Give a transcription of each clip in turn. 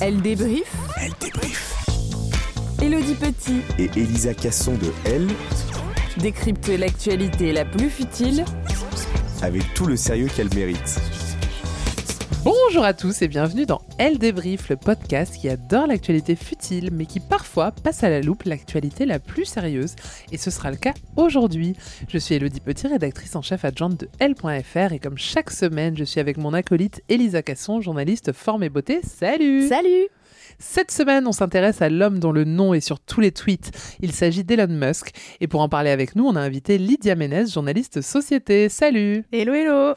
Elle débrief. Elle débrief. Elodie Petit Et Elisa Casson de Elle, décrypte l'actualité la plus futile avec tout le sérieux qu'elle mérite. Bonjour à tous et bienvenue dans Elle débrief, le podcast qui adore l'actualité futile mais qui parfois passe à la loupe l'actualité la plus sérieuse et ce sera le cas aujourd'hui. Je suis Elodie Petit, rédactrice en chef adjointe de Elle.fr et comme chaque semaine je suis avec mon acolyte Elisa Casson, journaliste forme et beauté. Salut Salut Cette semaine, on s'intéresse à l'homme dont le nom est sur tous les tweets. Il s'agit d'Elon Musk. Et pour en parler avec nous, on a invité Lydia Ménez, journaliste société. Salut Hello hello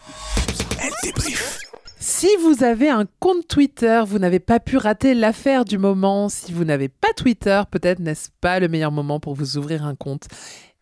Elle débrief. Si vous avez un compte Twitter, vous n'avez pas pu rater l'affaire du moment. Si vous n'avez pas Twitter, peut-être n'est-ce pas le meilleur moment pour vous ouvrir un compte?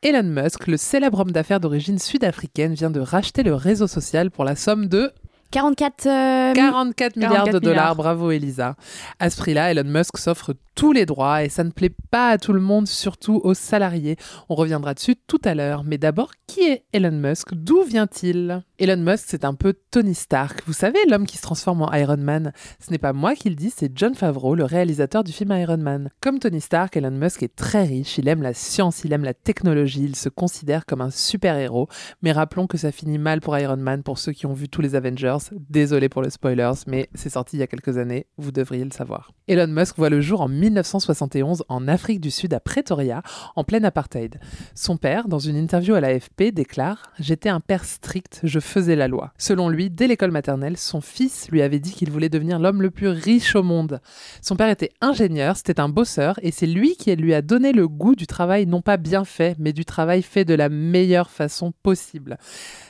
Elon Musk, le célèbre homme d'affaires d'origine sud-africaine, vient de racheter le réseau social pour la somme de 44 euh, 44 milliards 44 de dollars. milliards. Bravo Elisa. À ce prix-là, Elon Musk s'offre tous les droits et ça ne plaît pas à tout le monde, surtout aux salariés. On reviendra dessus tout à l'heure. Mais d'abord, qui est Elon Musk? D'où vient-il? Elon Musk, c'est un peu Tony Stark. Vous savez, l'homme qui se transforme en Iron Man. Ce n'est pas moi qui le dis, c'est John Favreau, le réalisateur du film Iron Man. Comme Tony Stark, Elon Musk est très riche, il aime la science, il aime la technologie, il se considère comme un super-héros. Mais rappelons que ça finit mal pour Iron Man pour ceux qui ont vu tous les Avengers. Désolé pour le spoilers, mais c'est sorti il y a quelques années, vous devriez le savoir. Elon Musk voit le jour en 1971 en Afrique du Sud à Pretoria, en plein apartheid. Son père, dans une interview à l'AFP, déclare J'étais un père strict, je faisais la loi. Selon lui, dès l'école maternelle, son fils lui avait dit qu'il voulait devenir l'homme le plus riche au monde. Son père était ingénieur, c'était un bosseur, et c'est lui qui lui a donné le goût du travail non pas bien fait, mais du travail fait de la meilleure façon possible.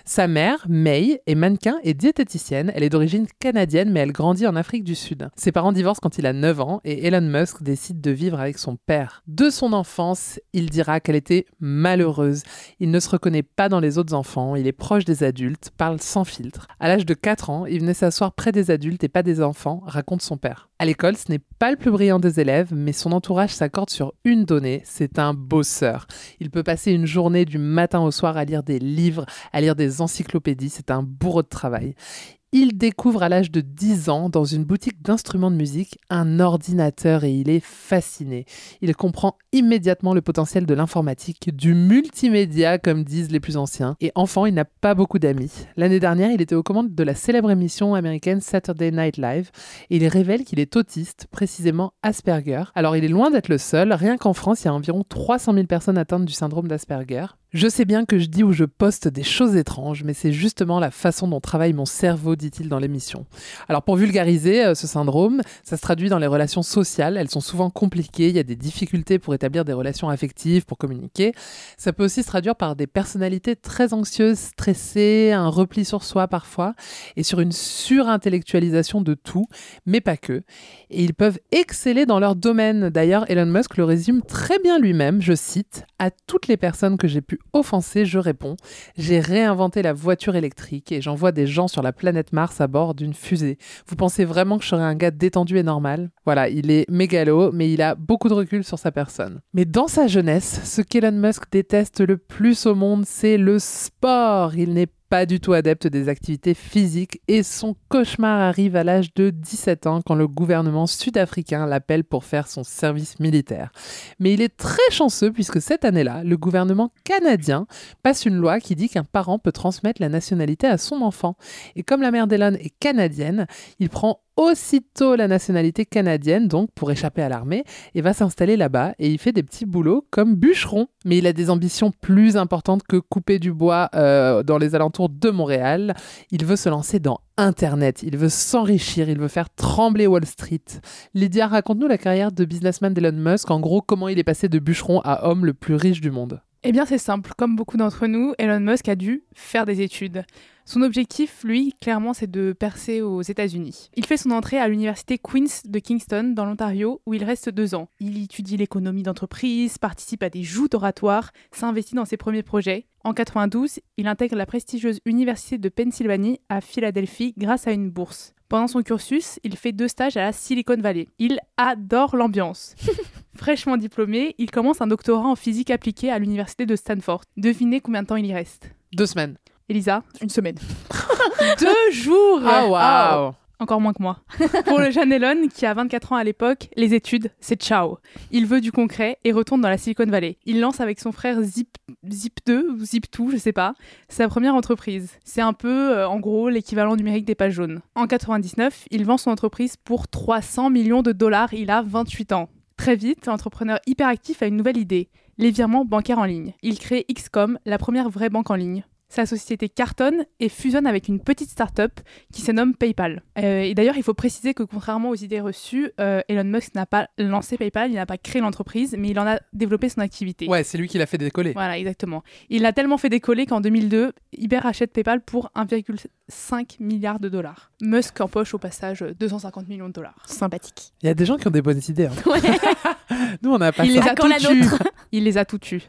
Sa mère, May, est mannequin et diététicienne. Elle est d'origine canadienne, mais elle grandit en Afrique du Sud. Ses parents divorcent quand il a 9 ans et Elon Musk décide de vivre avec son père. De son enfance, il dira qu'elle était malheureuse. Il ne se reconnaît pas dans les autres enfants, il est proche des adultes, parle sans filtre. À l'âge de 4 ans, il venait s'asseoir près des adultes et pas des enfants, raconte son père. À l'école, ce n'est pas le plus brillant des élèves, mais son entourage s'accorde sur une donnée, c'est un bosseur. Il peut passer une journée du matin au soir à lire des livres, à lire des encyclopédies, c'est un bourreau de travail. Il découvre à l'âge de 10 ans, dans une boutique d'instruments de musique, un ordinateur et il est fasciné. Il comprend immédiatement le potentiel de l'informatique, du multimédia, comme disent les plus anciens. Et enfant, il n'a pas beaucoup d'amis. L'année dernière, il était aux commandes de la célèbre émission américaine Saturday Night Live et il révèle qu'il est autiste, précisément Asperger. Alors, il est loin d'être le seul. Rien qu'en France, il y a environ 300 000 personnes atteintes du syndrome d'Asperger. Je sais bien que je dis ou je poste des choses étranges, mais c'est justement la façon dont travaille mon cerveau, dit-il dans l'émission. Alors pour vulgariser euh, ce syndrome, ça se traduit dans les relations sociales. Elles sont souvent compliquées, il y a des difficultés pour établir des relations affectives, pour communiquer. Ça peut aussi se traduire par des personnalités très anxieuses, stressées, un repli sur soi parfois, et sur une surintellectualisation de tout, mais pas que. Et ils peuvent exceller dans leur domaine. D'ailleurs, Elon Musk le résume très bien lui-même, je cite, à toutes les personnes que j'ai pu offensé, je réponds. J'ai réinventé la voiture électrique et j'envoie des gens sur la planète Mars à bord d'une fusée. Vous pensez vraiment que je serais un gars détendu et normal? Voilà, il est mégalo, mais il a beaucoup de recul sur sa personne. Mais dans sa jeunesse, ce qu'Elon Musk déteste le plus au monde, c'est le sport. Il n'est pas du tout adepte des activités physiques et son cauchemar arrive à l'âge de 17 ans quand le gouvernement sud-africain l'appelle pour faire son service militaire. Mais il est très chanceux puisque cette année-là, le gouvernement canadien passe une loi qui dit qu'un parent peut transmettre la nationalité à son enfant. Et comme la mère d'Elon est canadienne, il prend aussitôt la nationalité canadienne, donc pour échapper à l'armée, et va s'installer là-bas. Et il fait des petits boulots comme bûcheron. Mais il a des ambitions plus importantes que couper du bois euh, dans les alentours de Montréal. Il veut se lancer dans Internet, il veut s'enrichir, il veut faire trembler Wall Street. Lydia, raconte-nous la carrière de businessman d'Elon Musk, en gros comment il est passé de bûcheron à homme le plus riche du monde. Eh bien, c'est simple. Comme beaucoup d'entre nous, Elon Musk a dû faire des études. Son objectif, lui, clairement, c'est de percer aux États-Unis. Il fait son entrée à l'université Queen's de Kingston, dans l'Ontario, où il reste deux ans. Il étudie l'économie d'entreprise, participe à des joutes oratoires, s'investit dans ses premiers projets. En 92, il intègre la prestigieuse Université de Pennsylvanie à Philadelphie grâce à une bourse. Pendant son cursus, il fait deux stages à la Silicon Valley. Il adore l'ambiance. Fraîchement diplômé, il commence un doctorat en physique appliquée à l'université de Stanford. Devinez combien de temps il y reste? Deux semaines. Elisa? Une semaine. Deux jours Ah, waouh Encore moins que moi. Pour le jeune Elon, qui a 24 ans à l'époque, les études, c'est ciao. Il veut du concret et retourne dans la Silicon Valley. Il lance avec son frère Zip, Zip2 ou Zip2, je sais pas, sa première entreprise. C'est un peu, euh, en gros, l'équivalent numérique des pages jaunes. En 99, il vend son entreprise pour 300 millions de dollars. Il a 28 ans. Très vite, l'entrepreneur hyperactif a une nouvelle idée, les virements bancaires en ligne. Il crée XCOM, la première vraie banque en ligne. Sa société cartonne et fusionne avec une petite start-up qui se nomme PayPal. Euh, et d'ailleurs, il faut préciser que contrairement aux idées reçues, euh, Elon Musk n'a pas lancé PayPal, il n'a pas créé l'entreprise, mais il en a développé son activité. Ouais, c'est lui qui l'a fait décoller. Voilà, exactement. Il l'a tellement fait décoller qu'en 2002, Uber achète PayPal pour 1,5 milliard de dollars. Musk empoche au passage 250 millions de dollars. Sympathique. Il y a des gens qui ont des bonnes idées. hein. Nous, on n'a pas Il ça. les a quand tout la nôtre Il les a tout tues.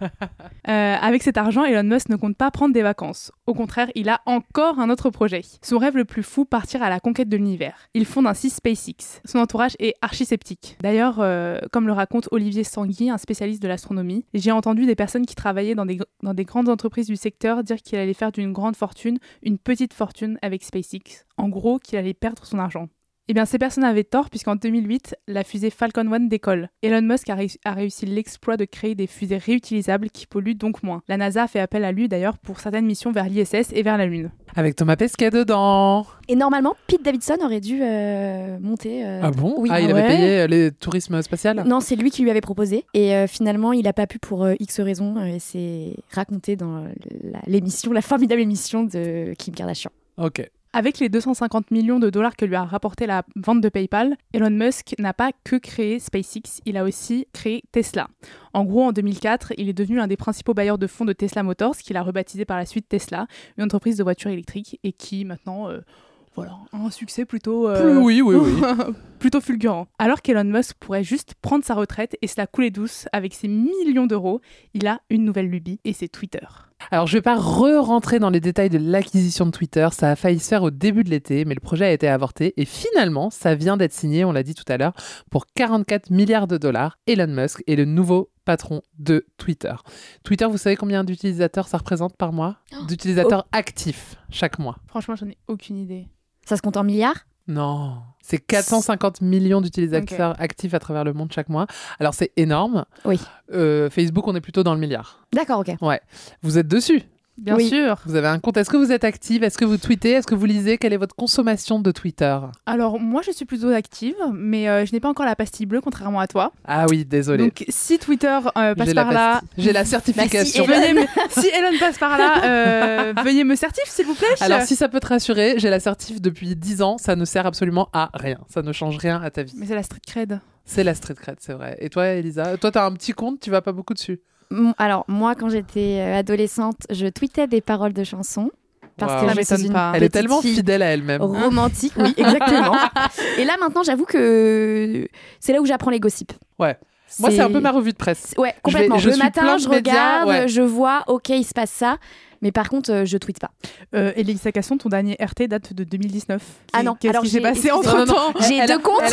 Euh, avec cet argent, Elon Musk ne compte pas prendre des vacances. Au contraire, il a encore un autre projet. Son rêve le plus fou, partir à la conquête de l'univers. Il fonde ainsi SpaceX. Son entourage est archi sceptique. D'ailleurs, euh, comme le raconte Olivier Sangui, un spécialiste de l'astronomie, j'ai entendu des personnes qui travaillaient dans des grandes entreprises du secteur dire qu'il allait faire d'une grande fortune une petite fortune avec SpaceX. En gros, qu'il allait perdre son argent. Eh bien, ces personnes avaient tort puisqu'en 2008, la fusée Falcon 1 décolle. Elon Musk a, réussi- a réussi l'exploit de créer des fusées réutilisables qui polluent donc moins. La NASA a fait appel à lui d'ailleurs pour certaines missions vers l'ISS et vers la Lune. Avec Thomas Pesquet dedans. Et normalement, Pete Davidson aurait dû euh, monter. euh, Ah bon? oui. Ah, il Ah avait ouais. payé euh, les tourismes spatial? Non, c'est lui qui lui avait proposé. Et euh, finalement, il n'a pas pu pour euh, X raisons. euh, et c'est raconté dans la- l'émission, la formidable émission de Kim Kardashian. Ok. Avec les 250 millions de dollars que lui a rapporté la vente de PayPal, Elon Musk n'a pas que créé SpaceX, il a aussi créé Tesla. En gros, en 2004, il est devenu l'un des principaux bailleurs de fonds de Tesla Motors, qu'il a rebaptisé par la suite Tesla, une entreprise de voitures électriques et qui maintenant euh, voilà, a un succès plutôt euh, Oui, oui, oui. plutôt fulgurant. Alors qu'Elon Musk pourrait juste prendre sa retraite et se la couler douce avec ses millions d'euros, il a une nouvelle lubie et c'est Twitter. Alors, je vais pas re-rentrer dans les détails de l'acquisition de Twitter. Ça a failli se faire au début de l'été, mais le projet a été avorté. Et finalement, ça vient d'être signé, on l'a dit tout à l'heure, pour 44 milliards de dollars. Elon Musk est le nouveau patron de Twitter. Twitter, vous savez combien d'utilisateurs ça représente par mois? D'utilisateurs actifs chaque mois. Franchement, j'en ai aucune idée. Ça se compte en milliards? Non, c'est 450 millions d'utilisateurs actifs à travers le monde chaque mois. Alors c'est énorme. Oui. Euh, Facebook, on est plutôt dans le milliard. D'accord, ok. Vous êtes dessus Bien Oui. sûr. Vous avez un compte. Est-ce que vous êtes active? Est-ce que vous tweetez? Est-ce que vous lisez? Quelle est votre consommation de Twitter? Alors, moi, je suis plutôt active, mais euh, je n'ai pas encore la pastille bleue, contrairement à toi. Ah oui, désolé. Donc, si Twitter euh, passe par là. J'ai la certification. Si Elon passe par là, euh, veuillez me certif, s'il vous plaît. Alors, si ça peut te rassurer, j'ai la certif depuis 10 ans. Ça ne sert absolument à rien. Ça ne change rien à ta vie. Mais c'est la street cred. C'est la street cred, c'est vrai. Et toi, Elisa? Toi, t'as un petit compte, tu vas pas beaucoup dessus? Alors, moi, quand j'étais euh, adolescente, je tweetais des paroles de chansons. Parce Waouh. que Ça je suis une pas. Elle est tellement fidèle à elle-même. romantique, oui, exactement. Et là, maintenant, j'avoue que c'est là où j'apprends les gossips. Ouais. Moi, c'est un peu ma revue de presse. Ouais, complètement. je le matin, je médias, regarde, ouais. je vois, ok, il se passe ça. Mais par contre, euh, je tweete pas. Euh, Elisa Casson, ton dernier RT date de 2019. Ah non, Qu'est-ce qui s'est j'ai- passé entre temps J'ai deux comptes.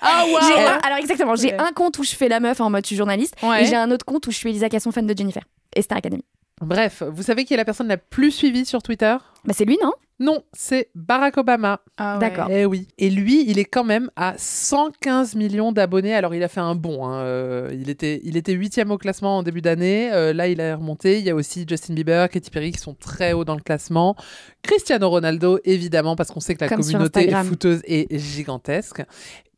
Ah, un- alors exactement, j'ai un compte où je fais la meuf en mode je suis journaliste Ouais. et j'ai un autre compte où je suis Elisa Casson fan de Jennifer et Star Academy. Bref, vous savez qui est la personne la plus suivie sur Twitter? Bah c'est lui non? Non, c'est Barack Obama. Ah ouais. D'accord. Eh oui. Et lui, il est quand même à 115 millions d'abonnés. Alors, il a fait un bond. hein. Euh, il était, il était huitième au classement en début d'année. Euh, là, il a remonté. Il y a aussi Justin Bieber, Katy Perry qui sont très hauts dans le classement. Cristiano Ronaldo, évidemment, parce qu'on sait que la Comme sur communauté Instagram. fouteuse est gigantesque.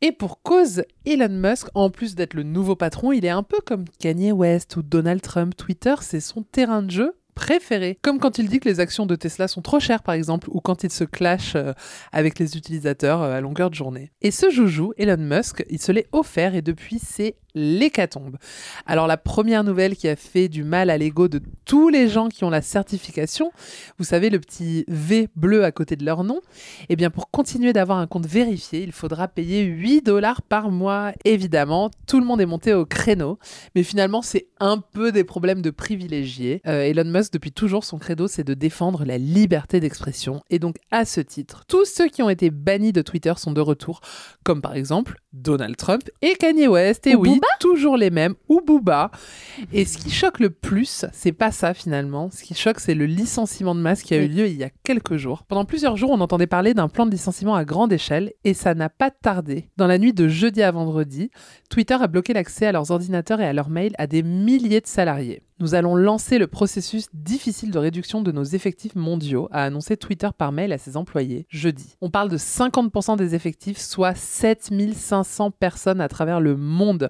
Et pour cause, Elon Musk, en plus d'être le nouveau patron, il est un peu comme Kanye West ou Donald Trump. Twitter, c'est son terrain de jeu préféré. Comme quand il dit que les actions de Tesla sont trop chères, par exemple, ou quand il se clash euh, avec les utilisateurs euh, à longueur de journée. Et ce joujou, Elon Musk, il se l'est offert et depuis, c'est l'hécatombe. Alors la première nouvelle qui a fait du mal à l'ego de tous les gens qui ont la certification, vous savez le petit V bleu à côté de leur nom, eh bien pour continuer d'avoir un compte vérifié, il faudra payer 8 dollars par mois. Évidemment, tout le monde est monté au créneau, mais finalement c'est un peu des problèmes de privilégiés. Euh, Elon Musk, depuis toujours, son credo, c'est de défendre la liberté d'expression. Et donc à ce titre, tous ceux qui ont été bannis de Twitter sont de retour, comme par exemple Donald Trump et Kanye West. Et Ou toujours les mêmes, ou Booba. Et ce qui choque le plus, c'est pas ça finalement. Ce qui choque, c'est le licenciement de masse qui a eu lieu il y a quelques jours. Pendant plusieurs jours, on entendait parler d'un plan de licenciement à grande échelle et ça n'a pas tardé. Dans la nuit de jeudi à vendredi, Twitter a bloqué l'accès à leurs ordinateurs et à leurs mails à des milliers de salariés. Nous allons lancer le processus difficile de réduction de nos effectifs mondiaux, a annoncé Twitter par mail à ses employés jeudi. On parle de 50% des effectifs, soit 7500 personnes à travers le monde.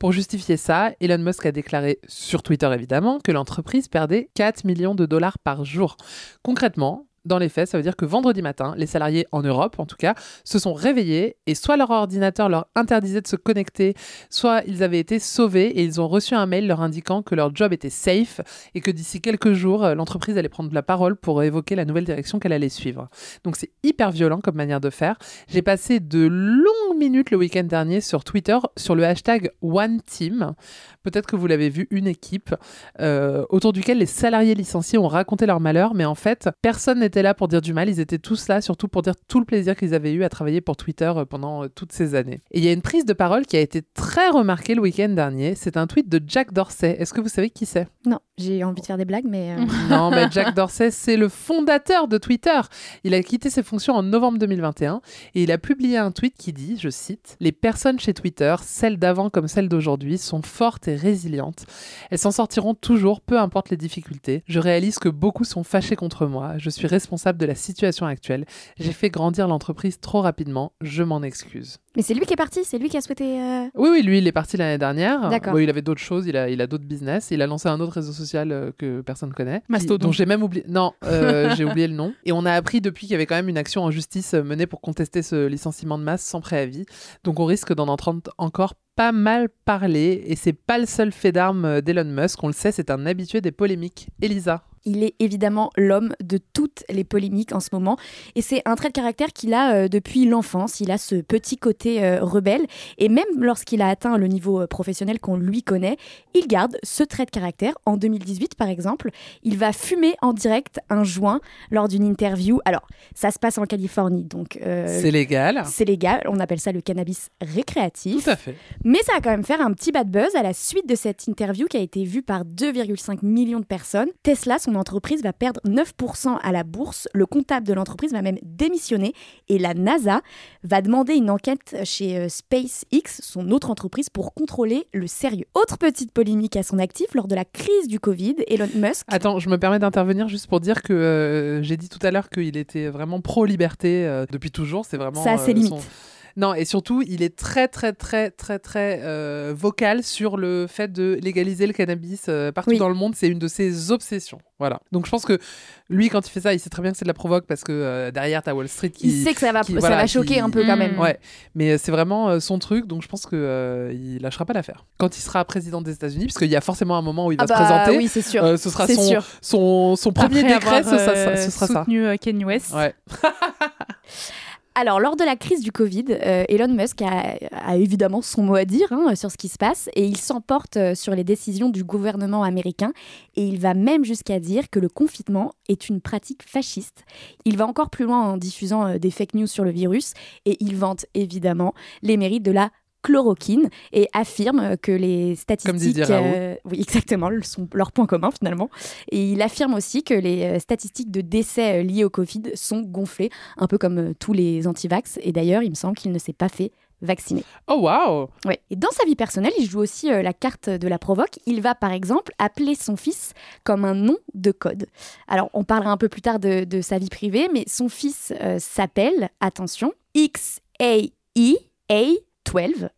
Pour justifier ça, Elon Musk a déclaré sur Twitter évidemment que l'entreprise perdait 4 millions de dollars par jour. Concrètement, dans les faits, ça veut dire que vendredi matin, les salariés en Europe, en tout cas, se sont réveillés et soit leur ordinateur leur interdisait de se connecter, soit ils avaient été sauvés et ils ont reçu un mail leur indiquant que leur job était safe et que d'ici quelques jours, euh, l'entreprise allait prendre la parole pour évoquer la nouvelle direction qu'elle allait suivre. Donc c'est hyper violent comme manière de faire. J'ai passé de longues minutes le week-end dernier sur Twitter sur le hashtag OneTeam. Peut-être que vous l'avez vu, une équipe euh, autour duquel les salariés licenciés ont raconté leur malheur, mais en fait, personne n'était là pour dire du mal. Ils étaient tous là, surtout pour dire tout le plaisir qu'ils avaient eu à travailler pour Twitter euh, pendant euh, toutes ces années. Et il y a une prise de parole qui a été très remarquée le week-end dernier. C'est un tweet de Jack Dorsey. Est-ce que vous savez qui c'est? Non, j'ai envie de faire des blagues, mais euh, non, mais Jack Dorsey, c'est le fondateur de Twitter. Il a quitté ses fonctions en novembre 2021 et il a publié un tweet qui dit, je cite, Les personnes chez Twitter, celles d'avant comme celles d'aujourd'hui, sont fortes et résilientes. Elles s'en sortiront toujours, peu importe les difficultés. Je réalise que beaucoup sont fâchés contre moi. Je suis responsable de la situation actuelle. J'ai fait grandir l'entreprise trop rapidement. Je m'en excuse. mais c'est lui qui est parti, c'est lui qui a souhaité. euh, Oui, oui, lui, il est parti l'année dernière. D'accord. Bon, il avait d'autres choses, il a, il a d'autres business. Il a lancé un autre réseau social euh, que personne connaît. Mastodon. dont j'ai même oublié. Non, euh, j'ai oublié le nom. Et on a appris depuis qu'il y avait quand même une action en justice euh, menée pour contester ce licenciement de masse sans préavis. Donc on risque d'en entendre encore pas mal parler. Et c'est pas le seul fait d'armes d'Elon Musk. On le sait, c'est un habitué des polémiques. Elisa. Il est évidemment l'homme de toutes les polémiques en ce moment. Et c'est un trait de caractère qu'il a euh, depuis l'enfance. Il a ce petit côté euh, rebelle. Et même lorsqu'il a atteint le niveau euh, professionnel qu'on lui connaît, il garde ce trait de caractère. En 2018, par exemple, il va fumer en direct un joint lors d'une interview. Alors, ça se passe en Californie, donc euh, c'est légal. c'est légal. On appelle ça le cannabis récréatif. Tout à fait. Mais ça va quand même faire un petit bad buzz à la suite de cette interview qui a été vue par 2,5 millions de personnes. Tesla, son entreprise, va perdre 9% à la bourse. Le comptable de l'entreprise va même démissionner. Et la NASA va demander une enquête chez euh, SpaceX, son autre entreprise, pour contrôler le sérieux. Autre petite polémique à son actif, lors de la crise du Covid, Elon Musk... Attends, je me permets d'intervenir juste pour dire que euh, j'ai dit tout à l'heure qu'il était vraiment pro-liberté euh, depuis toujours. C'est vraiment. Ça a ses euh, limites. son- Non, et surtout, il est très, très, très, très, très euh, vocal sur le fait de légaliser le cannabis euh, partout Oui. dans le monde. C'est une de ses obsessions. Voilà. Donc, je pense que lui, quand il fait ça, il sait très bien que c'est de la provoque parce que euh, derrière, t'as Wall Street qui. Il sait que ça va, qui- ça voilà, va choquer qui- un peu quand même. Ouais, mais c'est vraiment son truc, donc je pense euh, il lâchera pas l'affaire. Quand il sera président des États-Unis, parce qu'il y a forcément un moment où il va Ah se bah présenter, oui, c'est sûr. ce sera son, sûr. son, son premier Après décret, avoir, ce, ça- ça- ce sera ça. soutenu euh, Kanye West. Ouais. Alors, lors de la crise du Covid, euh, Elon Musk a, évidemment son mot à dire hein, sur ce qui se passe et il s'emporte euh, sur les décisions du gouvernement américain et il va même jusqu'à dire que le confinement est une pratique fasciste. Il va encore plus loin en diffusant euh, des fake news sur le virus et il vante évidemment les mérites de la chloroquine et affirme que les Comme statistiques Raoult. euh, oui exactement sont leur point commun finalement et il affirme aussi que les euh, statistiques de décès euh, liés au Covid sont gonflées un peu comme tous les antivax et d'ailleurs il me semble qu'il ne s'est pas fait vacciner. Oh waouh Ouais. Et dans sa vie personnelle, il joue aussi euh, la carte de la provoque. Il va par exemple appeler son fils comme un nom de code. Alors on parlera un peu plus tard de, de sa vie privée, mais son fils euh, s'appelle, attention, XAEA12.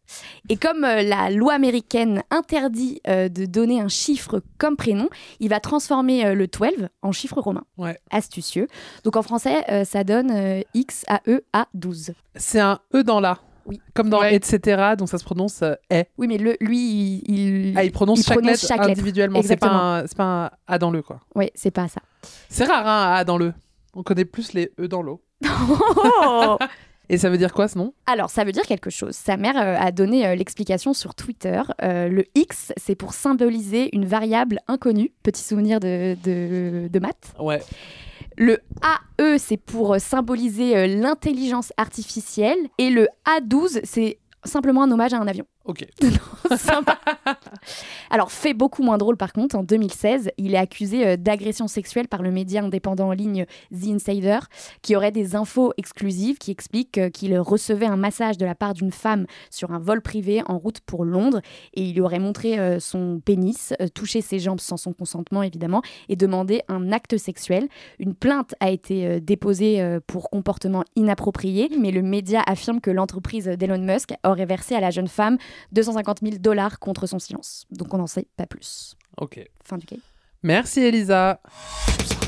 Et comme euh, la loi américaine interdit euh, de donner un chiffre comme prénom, il va transformer euh, le 12 en chiffre romain. Ouais. Astucieux. Donc en français, ça donne euh, XAEA12. C'est un E dans la. Oui. Comme dans Ouais. etc. Donc ça se prononce est. Oui, mais le, lui, il, il- Ah, il prononce, il chaque, prononce lettre chaque lettre. individuellement. C'est pas, un, pas un A dans le quoi. Ouais, c'est pas ça. C'est rare hein, un A dans le. On connaît plus les E dans l'eau. Et ça veut dire quoi ce nom? Alors, ça veut dire quelque chose. Sa mère euh, a donné euh, l'explication sur Twitter. Euh, le X, c'est pour symboliser une variable inconnue. Petit souvenir de, de, de maths. Ouais. Le AE, c'est pour symboliser l'intelligence artificielle. Et le A12, c'est simplement un hommage à un avion. Ok. Sympa. Alors, fait beaucoup moins drôle par contre, en 2016, il est accusé euh, d'agression sexuelle par le média indépendant en ligne The Insider, qui aurait des infos exclusives qui expliquent euh, qu'il recevait un massage de la part d'une femme sur un vol privé en route pour Londres et il lui aurait montré euh, son pénis, touché ses jambes sans son consentement évidemment, et demandé un acte sexuel. Une plainte a été déposée pour comportement inapproprié, mais le média affirme que l'entreprise d'Elon Musk aurait versé à la jeune femme 250 000 dollars contre son silence. Donc on n'en sait pas plus. Ok. Fin du game. Merci Elisa.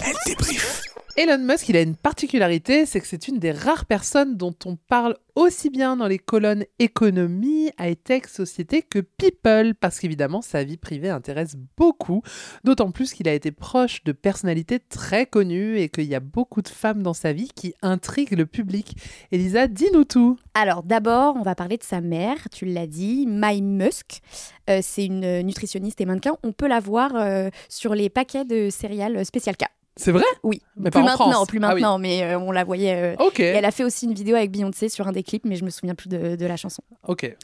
Elle débrief. Elon Musk, il a une particularité, c'est que c'est une des rares personnes dont on parle aussi bien dans les colonnes économie, high-tech, société que people, parce qu'évidemment sa vie privée intéresse beaucoup, d'autant plus qu'il a été proche de personnalités très connues et qu'il y a beaucoup de femmes dans sa vie qui intriguent le public. Elisa, dis-nous tout. Alors d'abord, on va parler de sa mère, tu l'as dit, Mai Musk. Euh, c'est une nutritionniste et mannequin. On peut la voir euh, sur les paquets de céréales Spécial K. C'est vrai? Oui, Mais plus pas en maintenant, France. plus Ah oui. maintenant, mais euh, on la voyait. euh, et elle a fait aussi une vidéo avec Beyoncé sur un des clips, mais je me souviens plus de, de la chanson. Ok.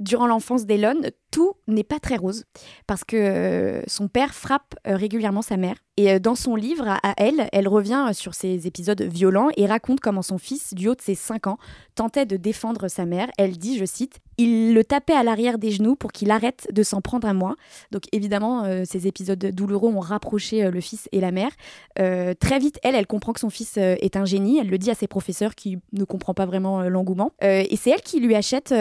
Durant l'enfance d'Elon, tout n'est pas très rose parce que euh, son père frappe euh, régulièrement sa mère. Et euh, dans son livre à, elle, elle revient sur ces épisodes violents et raconte comment son fils, du haut de ses 5 ans, tentait de défendre sa mère. Elle dit, je cite, Il le tapait à l'arrière des genoux pour qu'il arrête de s'en prendre à moi. Donc évidemment, ces épisodes douloureux ont rapproché le fils et la mère. Très vite, elle, elle comprend que son fils est un génie. Elle le dit à ses professeurs qui ne comprend pas vraiment l'engouement. Et c'est elle qui lui achète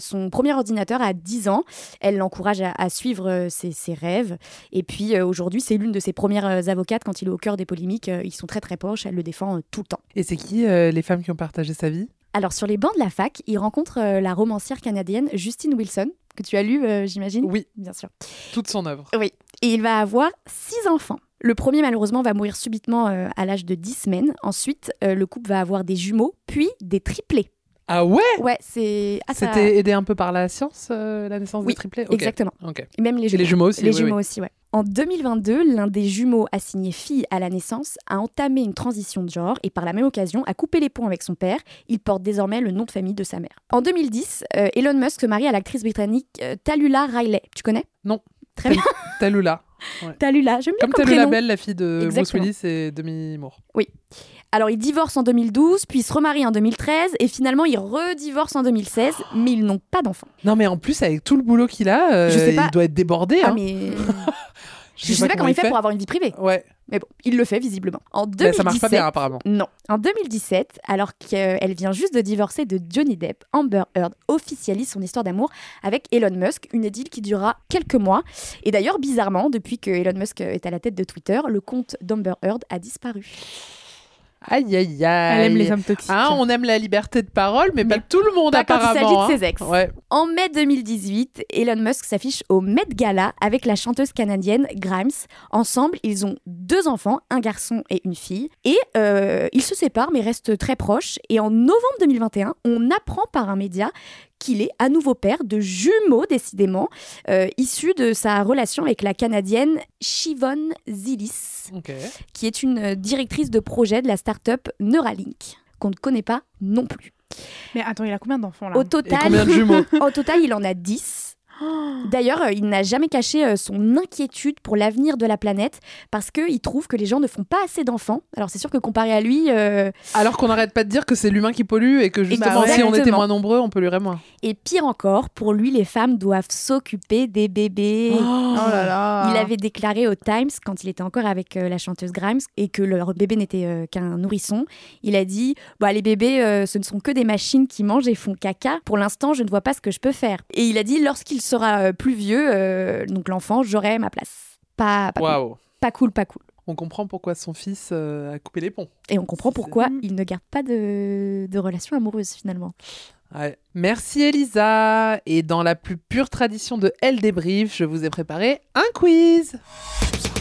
son premier ordinateur à 10 ans. Elle l'encourage à, à suivre euh, ses, ses rêves. Et puis euh, aujourd'hui, c'est l'une de ses premières euh, avocates quand il est au cœur des polémiques. Ils sont très très proches. Elle le défend tout le temps. Et c'est qui les femmes qui ont partagé sa vie? Alors sur les bancs de la fac, il rencontre euh, la romancière canadienne Justine Wilson, que tu as lu, euh, j'imagine? Oui, Bien sûr. toute son œuvre. Oui. Et il va avoir six enfants. Le premier, malheureusement, va mourir subitement euh, à l'âge de 10 semaines. Ensuite, le couple va avoir des jumeaux, puis des triplés. Ah ouais Ouais, c'est. Ah, ça- C'était aidé un peu par la science, euh, la naissance Oui, des triplets. Exactement. Ok. Et même les Et jumeaux. les jumeaux aussi Les oui, jumeaux oui. aussi, ouais. En 2022, l'un des jumeaux assigné fille à la naissance a entamé une transition de genre et par la même occasion a coupé les ponts avec son père. Il porte désormais le nom de famille de sa mère. En 2010, euh, Elon Musk se marie à l'actrice britannique euh, Tallulah Riley. Tu connais? Non. Très bien. Talula. Tallulah, j'aime bien Comme comme Talula prénom. Bell, la fille de Bruce Exactement. Willis et Demi Moore. Alors, il divorce en 2012, puis il se remarie en 2013, et finalement, il redivorce en 2016, mais ils n'ont pas d'enfants. Non, mais en plus, avec tout le boulot qu'il a, euh, Je sais pas. il doit être débordé. Ah, hein. mais je sais pas comment il fait pour avoir une vie privée. Ouais, Mais bon, il le fait visiblement. En mais 2017, ça marche pas bien apparemment. Non. En 2017, alors qu'elle vient juste de divorcer de Johnny Depp, Amber Heard officialise son histoire d'amour avec Elon Musk, une idylle qui durera quelques mois. Et d'ailleurs, bizarrement, depuis que Elon Musk est à la tête de Twitter, le compte d'Amber Heard a disparu. Aïe, aïe, aïe. Elle aime les hommes toxiques. Hein, on aime la liberté de parole, mais, Mais pas tout le monde pas quand il apparemment. s'agit de hein. ses ex. Ouais. En mai 2018, Elon Musk s'affiche au Met Gala avec la chanteuse canadienne Grimes. Ensemble, ils ont deux enfants, un garçon et une fille. Et euh, ils se séparent mais restent très proches. Et en novembre 2021, on apprend par un média qu'il est à nouveau père de jumeaux, décidément, euh, issus de sa relation avec la Canadienne Shivon Zilis, Ok. qui est une euh, directrice de projet de la start-up Neuralink, qu'on ne connaît pas non plus. Mais attends, il a combien d'enfants là? Au Et total, combien de jumeaux? Au total, il en a 10. D'ailleurs, euh, il n'a jamais caché euh, son inquiétude pour l'avenir de la planète parce qu'il trouve que les gens ne font pas assez d'enfants. Alors c'est sûr que comparé à lui, euh, Alors qu'on n'arrête pas de dire que c'est l'humain qui pollue et que justement, Bah ouais. si on était moins nombreux, on polluerait moins. et pire encore, pour lui, les femmes doivent s'occuper des bébés. Oh là là. Il avait déclaré au Times, quand il était encore avec euh, la chanteuse Grimes, et que leur bébé n'était euh, qu'un nourrisson, il a dit bah, Les bébés, ce ne sont que des machines qui mangent et font caca. Pour l'instant, je ne vois pas ce que je peux faire. Et il a dit Lorsqu'il sera euh, plus vieux, euh, donc l'enfant, j'aurai ma place. Pas, pas, cool. Pas cool, pas cool. On comprend pourquoi son fils euh, a coupé les ponts. Et on comprend pourquoi il ne garde pas de, de relation amoureuse finalement. Ouais. Merci Elisa. Et dans la plus pure tradition de Elle débrief, je vous ai préparé un quiz.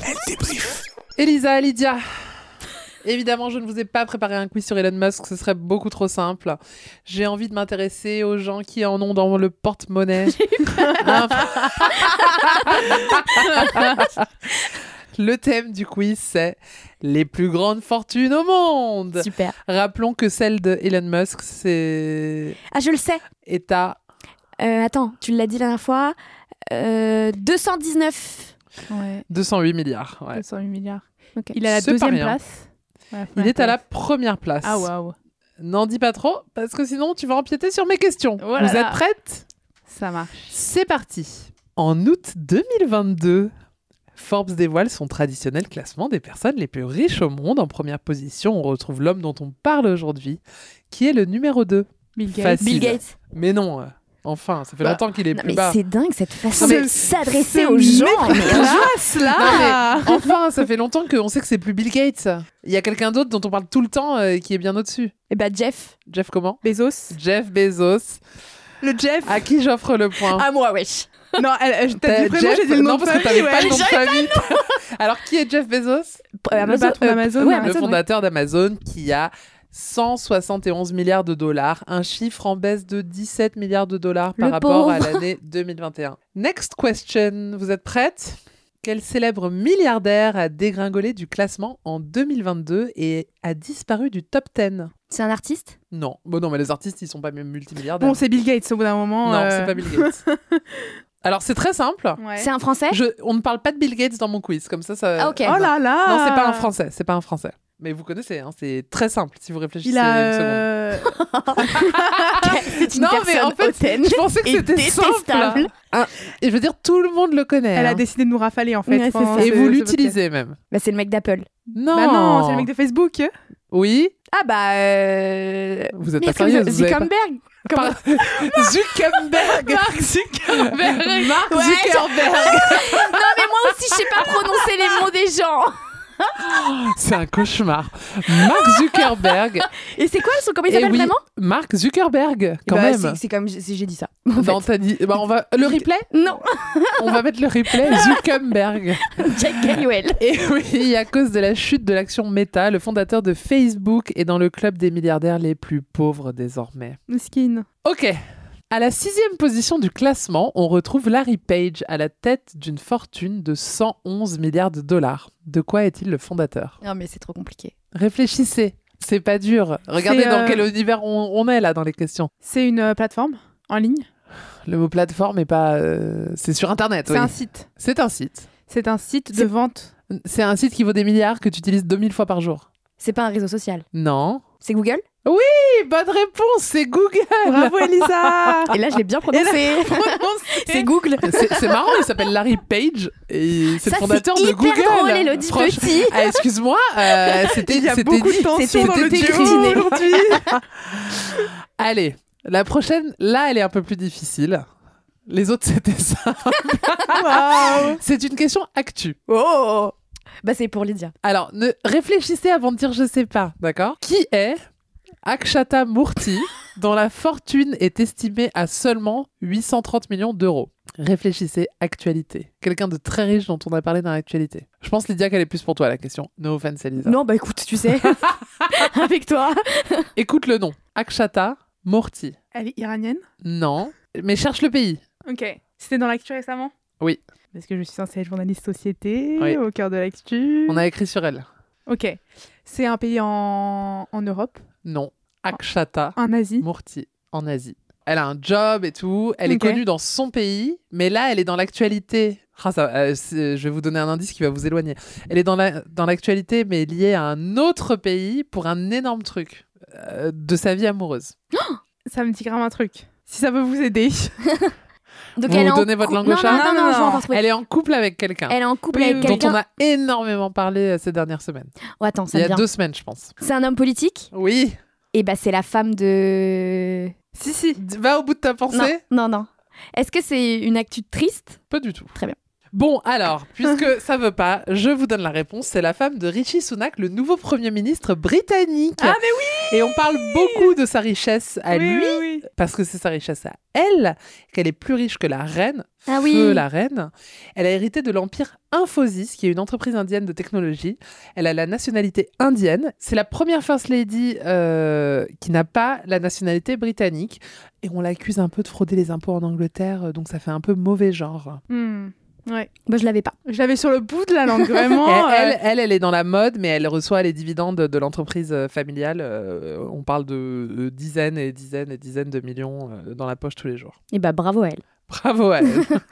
Elle débrief. Elisa, Lydia. Évidemment, je ne vous ai pas préparé un quiz sur Elon Musk, ce serait beaucoup trop simple. J'ai envie de m'intéresser aux gens qui en ont dans le porte-monnaie. Le thème du quiz, c'est les plus grandes fortunes au monde. Super. Rappelons que celle de Elon Musk, c'est Ah, je le sais. est à Euh, attends, tu l'as dit la dernière fois. Euh, 219. Ouais, 208 milliards. ouais. 208 milliards. Il est à la deuxième rien. place. Ouais, Il est à la place. première place. Ah waouh. N'en dis pas trop, parce que sinon tu vas empiéter sur mes questions. Oh Vous là. êtes prêtes? Ça marche. C'est parti. En août 2022, Forbes dévoile son traditionnel classement des personnes les plus riches au monde. En première position, on retrouve l'homme dont on parle aujourd'hui, qui est le numéro 2. Bill Gates. Facile. Bill Gates. Mais non, euh, enfin, ça fait Bah, longtemps qu'il est Non, plus mais bas. c'est dingue cette façon de s'adresser aux gens. Mais- Classe là Non, mais enfin, ça fait longtemps qu'on sait que c'est plus Bill Gates. Il y a quelqu'un d'autre dont on parle tout le temps euh, qui est bien au-dessus. Eh ben Jeff. Jeff comment? Bezos. Jeff Bezos, Le Jeff. à qui j'offre le point? À moi, wesh. Non, elle, elle- t'as dit vraiment, Jeff- j'ai dit le nom non, de parce que t'avais pas le nom de famille. Alors, qui est Jeff Bezos? Le patron d'Amazon, ouais, hein. Le Amazon, ouais. fondateur d'Amazon qui a 171 milliards de dollars, un chiffre en baisse de 17 milliards de dollars par Le rapport à l'année 2021. Next question, vous êtes prête? Quel célèbre milliardaire a dégringolé du classement en 2022 et a disparu du top 10 C'est un artiste? Non, bon non, mais les artistes, ils sont pas même multimilliardaires. Bon, c'est Bill Gates au bout d'un moment. non, euh, c'est pas Bill Gates. Alors, c'est très simple. Ouais. C'est un français? Je, on ne parle pas de Bill Gates dans mon quiz, comme ça, ça. Ah, ok. Oh là là Non, c'est pas un français, c'est pas un français. Mais vous connaissez, hein, c'est très simple si vous réfléchissez Il a. une seconde. euh, C'est une Non, mais en fait, hautaine Je pensais que c'était détestable. simple. Ah, et je veux dire, tout le monde le connaît. Elle hein. a décidé de nous rafaler en fait. Ouais, ça. Et vous l'utilisez même. Bah, c'est le mec d'Apple. Non. Bah non, c'est le mec de Facebook. Oui. Ah bah... Euh... Vous êtes merde, pas pas- Zuckerberg Comment- Par- Zuckerberg. Mark Zuckerberg. Mark Ouais, Zuckerberg. Non mais moi aussi je sais pas prononcer les mots des gens. C'est un cauchemar. Mark Zuckerberg. Et c'est quoi son comment il Eh s'appelle oui, vraiment? Mark Zuckerberg, quand Bah, même. c'est- comme c'est- j'ai dit ça. en dit- bah, on va le replay? Non, On va mettre le replay. Zuckerberg. Jack Canwell. Et oui, à cause de la chute de l'action Meta, le fondateur de Facebook est dans le club des milliardaires les plus pauvres désormais. Mesquine. Ok. À la sixième position du classement, on retrouve Larry Page à la tête d'une fortune de 111 milliards de dollars. De quoi est-il le fondateur? Non, mais c'est trop compliqué. Réfléchissez, c'est pas dur. Regardez dans euh, quel univers on, on est là dans les questions. C'est une euh, plateforme? En ligne? Le mot plateforme est pas. euh, C'est sur internet. C'est oui. un site. C'est un site. C'est un site de vente. C'est un site qui vaut des milliards que tu utilises 2000 fois par jour. C'est pas un réseau social. Non. C'est Google? Oui, bonne réponse, c'est Google. Bravo Elisa Et là, je l'ai bien prononcé. c'est Google. C'est c'est marrant, il s'appelle Larry Page et c'est le fondateur c'est de hyper Google. drôle, Elodie Franch- Petit. Ah, excuse-moi, euh, c'était Il y a beaucoup dit. de tension C'était dans le écrit. duo aujourd'hui. Allez, la prochaine, là, elle est un peu plus difficile. Les autres, c'était ça. C'est une question actu. Oh Bah, c'est pour Lydia. Alors, ne réfléchissez avant de dire je sais pas, d'accord? Qui est Akshata Murthy, dont la fortune est estimée à seulement 830 millions d'euros? Réfléchissez, actualité. Quelqu'un de très riche dont on a parlé dans l'actualité. Je pense, Lydia, qu'elle est plus pour toi, la question. No offense, Elisa. Non, bah écoute, tu sais. Avec toi. Écoute le nom. Akshata Murthy. Elle est iranienne? Non. Mais cherche le pays. Ok. C'était dans l'actu récemment? Oui. Parce que je suis censée être journaliste société, Oui. au cœur de l'actu. On a écrit sur elle. Ok. C'est un pays en, en Europe, Non. Akshata en Asie? Murthy, en Asie. Elle a un job et tout. Elle est connue dans son pays, mais là, elle est dans l'actualité. Ah, ça, euh, je vais vous donner un indice qui va vous éloigner. Elle est dans la- dans l'actualité, mais liée à un autre pays pour un énorme truc euh, de sa vie amoureuse. Ça me dit grave un truc. Si ça peut vous aider. Donc Vous elle est en donnez votre langue au non, chat Non, non, non, Non, non, je vais non. encore trouver. Elle est en couple avec quelqu'un Elle est en couple Oui, avec oui, dont quelqu'un. on a énormément parlé euh, ces dernières semaines. Oh, attends, ça Il y a vient. deux semaines, je pense. C'est un homme politique? Oui. Et bah, c'est la femme de. si, si. Va au bout de ta pensée. Non, non, non. Est-ce que c'est une actu triste? Pas du tout. Très bien. Bon, alors, puisque ça veut pas, je vous donne la réponse. C'est la femme de Rishi Sunak, le nouveau Premier ministre britannique. Ah, mais oui Et on parle beaucoup de sa richesse à Oui, lui, oui. Parce que c'est sa richesse à elle, qu'elle est plus riche que la reine, Ah Feu oui. la reine. Elle a hérité de l'empire Infosys, qui est une entreprise indienne de technologie. Elle a la nationalité indienne. C'est la première First Lady euh, qui n'a pas la nationalité britannique. Et on l'accuse un peu de frauder les impôts en Angleterre, donc ça fait un peu mauvais genre. Hmm. Ouais. Bah, je l'avais pas. Je l'avais sur le bout de la langue, vraiment. elle, euh, elle, elle, elle est dans la mode, mais elle reçoit les dividendes de l'entreprise euh, familiale. Euh, on parle de dizaines et dizaines et dizaines de millions euh, dans la poche tous les jours. Et bah, bravo à elle. Bravo à elle.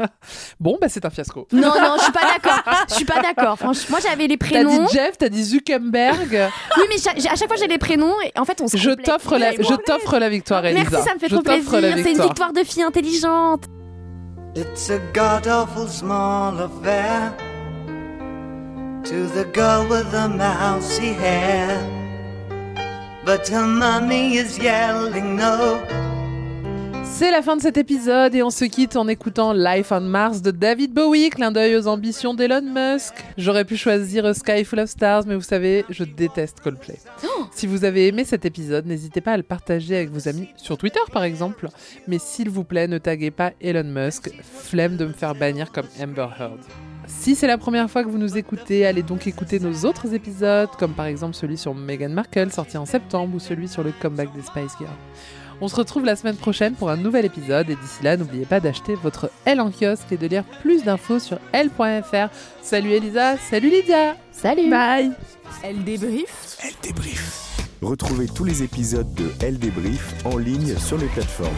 bon, bah c'est un fiasco. Non, non, je suis pas d'accord. Je suis pas d'accord. Franchement, moi j'avais les T'as prénoms. dit Jeff, t'as dit Zuckerberg. Oui, mais à chaque fois j'ai les prénoms et en fait on se je t'offre la, je t'offre la victoire, Elisa. Merci, ça me fait Je trop plaisir. la C'est une victoire de fille intelligente. It's a god awful small affair to the girl with the mousy hair. But her mommy is yelling no. C'est la fin de cet épisode et on se quitte en écoutant Life on Mars de David Bowie, clin d'œil aux ambitions d'Elon Musk. J'aurais pu choisir A Sky Full of Stars, mais vous savez, je déteste Coldplay. Si vous avez aimé cet épisode, n'hésitez pas à le partager avec vos amis sur Twitter par exemple. Mais s'il vous plaît, ne taguez pas Elon Musk, flemme de me faire bannir comme Amber Heard. Si c'est la première fois que vous nous écoutez, allez donc écouter nos autres épisodes, comme par exemple celui sur Meghan Markle sorti en septembre ou celui sur le comeback des Spice Girls. On se retrouve la semaine prochaine pour un nouvel épisode et d'ici là, n'oubliez pas d'acheter votre L en kiosque et de lire plus d'infos sur L.fr. Salut Elisa, salut Lydia Salut. Bye. Elle débrief. Elle débrief. Retrouvez tous les épisodes de Elle débrief en ligne sur les plateformes.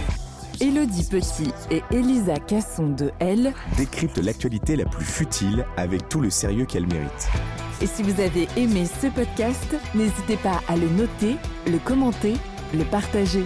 Elodie Petit et Elisa Casson de Elle. Décrypte l'actualité la plus futile avec tout le sérieux qu'elle mérite. Et si vous avez aimé ce podcast, n'hésitez pas à le noter, le commenter, le partager.